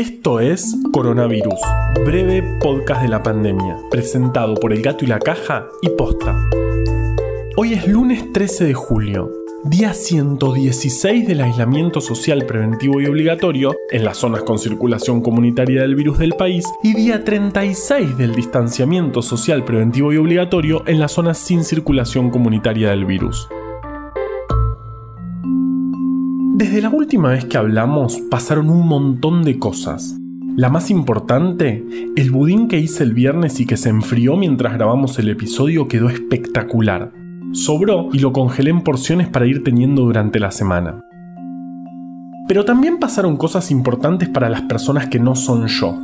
Esto es Coronavirus, breve podcast de la pandemia, presentado por El Gato y la Caja y Posta. Hoy es lunes 13 de julio, día 116 del aislamiento social preventivo y obligatorio en las zonas con circulación comunitaria del virus del país y día 36 del distanciamiento social preventivo y obligatorio en las zonas sin circulación comunitaria del virus. Desde la última vez que hablamos pasaron un montón de cosas. La más importante, el budín que hice el viernes y que se enfrió mientras grabamos el episodio quedó espectacular. Sobró y lo congelé en porciones para ir teniendo durante la semana. Pero también pasaron cosas importantes para las personas que no son yo.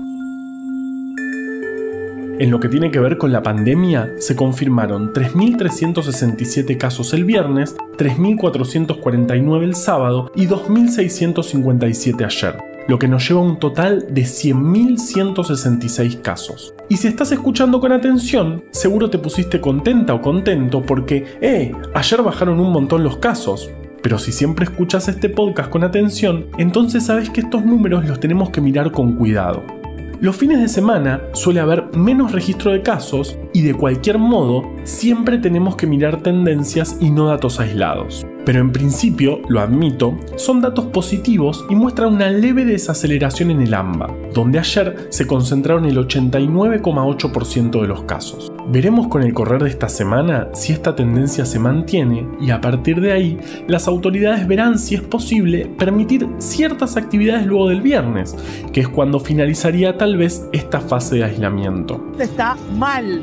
En lo que tiene que ver con la pandemia, se confirmaron 3.367 casos el viernes, 3.449 el sábado y 2.657 ayer, lo que nos lleva a un total de 100.166 casos. Y si estás escuchando con atención, seguro te pusiste contenta o contento porque, eh, ayer bajaron un montón los casos. Pero si siempre escuchas este podcast con atención, entonces sabes que estos números los tenemos que mirar con cuidado. Los fines de semana suele haber menos registro de casos y de cualquier modo siempre tenemos que mirar tendencias y no datos aislados. Pero en principio, lo admito, son datos positivos y muestran una leve desaceleración en el AMBA, donde ayer se concentraron el 89,8% de los casos. Veremos con el correr de esta semana si esta tendencia se mantiene y a partir de ahí las autoridades verán si es posible permitir ciertas actividades luego del viernes, que es cuando finalizaría tal vez esta fase de aislamiento. Está mal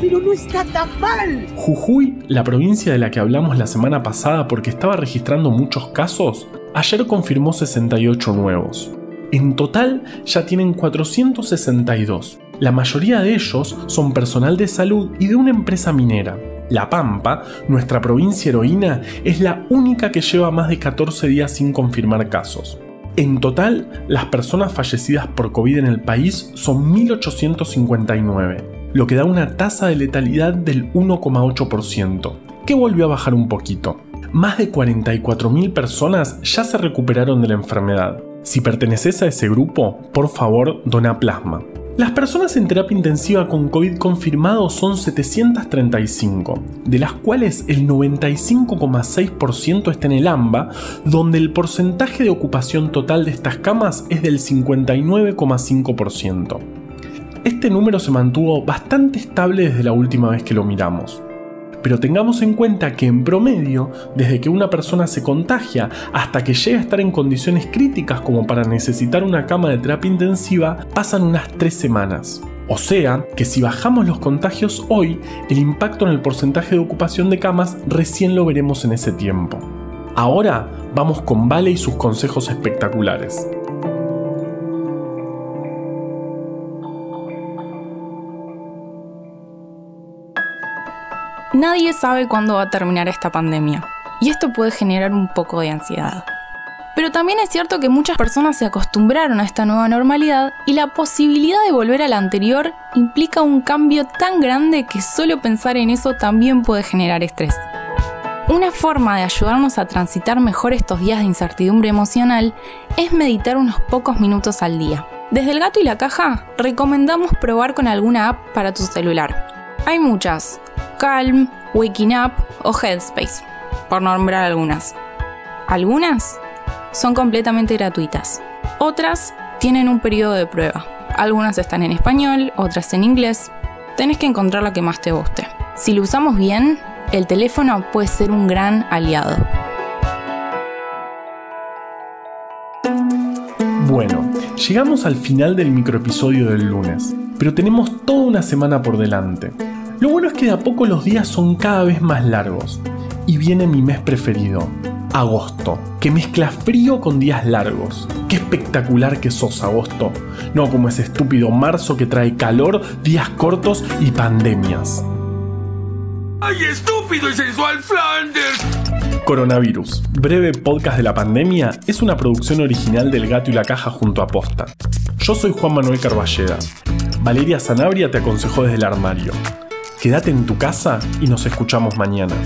pero no está tan mal. Jujuy, la provincia de la que hablamos la semana pasada porque estaba registrando muchos casos, ayer confirmó 68 nuevos. En total ya tienen 462. La mayoría de ellos son personal de salud y de una empresa minera. La Pampa, nuestra provincia heroína, es la única que lleva más de 14 días sin confirmar casos. En total, las personas fallecidas por COVID en el país son 1.859 lo que da una tasa de letalidad del 1,8%, que volvió a bajar un poquito. Más de 44.000 personas ya se recuperaron de la enfermedad. Si perteneces a ese grupo, por favor, dona plasma. Las personas en terapia intensiva con COVID confirmado son 735, de las cuales el 95,6% está en el AMBA, donde el porcentaje de ocupación total de estas camas es del 59,5% este número se mantuvo bastante estable desde la última vez que lo miramos. Pero tengamos en cuenta que en promedio, desde que una persona se contagia hasta que llega a estar en condiciones críticas como para necesitar una cama de terapia intensiva, pasan unas tres semanas. O sea, que si bajamos los contagios hoy, el impacto en el porcentaje de ocupación de camas recién lo veremos en ese tiempo. Ahora vamos con Vale y sus consejos espectaculares. Nadie sabe cuándo va a terminar esta pandemia, y esto puede generar un poco de ansiedad. Pero también es cierto que muchas personas se acostumbraron a esta nueva normalidad y la posibilidad de volver a la anterior implica un cambio tan grande que solo pensar en eso también puede generar estrés. Una forma de ayudarnos a transitar mejor estos días de incertidumbre emocional es meditar unos pocos minutos al día. Desde el gato y la caja recomendamos probar con alguna app para tu celular. Hay muchas, Calm, Waking Up o Headspace, por nombrar algunas. Algunas son completamente gratuitas. Otras tienen un periodo de prueba. Algunas están en español, otras en inglés. Tenés que encontrar la que más te guste. Si lo usamos bien, el teléfono puede ser un gran aliado. Bueno, llegamos al final del microepisodio del lunes, pero tenemos toda una semana por delante. Lo bueno es que de a poco los días son cada vez más largos. Y viene mi mes preferido, agosto, que mezcla frío con días largos. Qué espectacular que sos agosto, no como ese estúpido marzo que trae calor, días cortos y pandemias. ¡Ay, estúpido y sensual Flanders! Coronavirus, breve podcast de la pandemia, es una producción original del Gato y la Caja junto a Posta. Yo soy Juan Manuel Carballeda. Valeria Sanabria te aconsejó desde el armario. Quédate en tu casa y nos escuchamos mañana.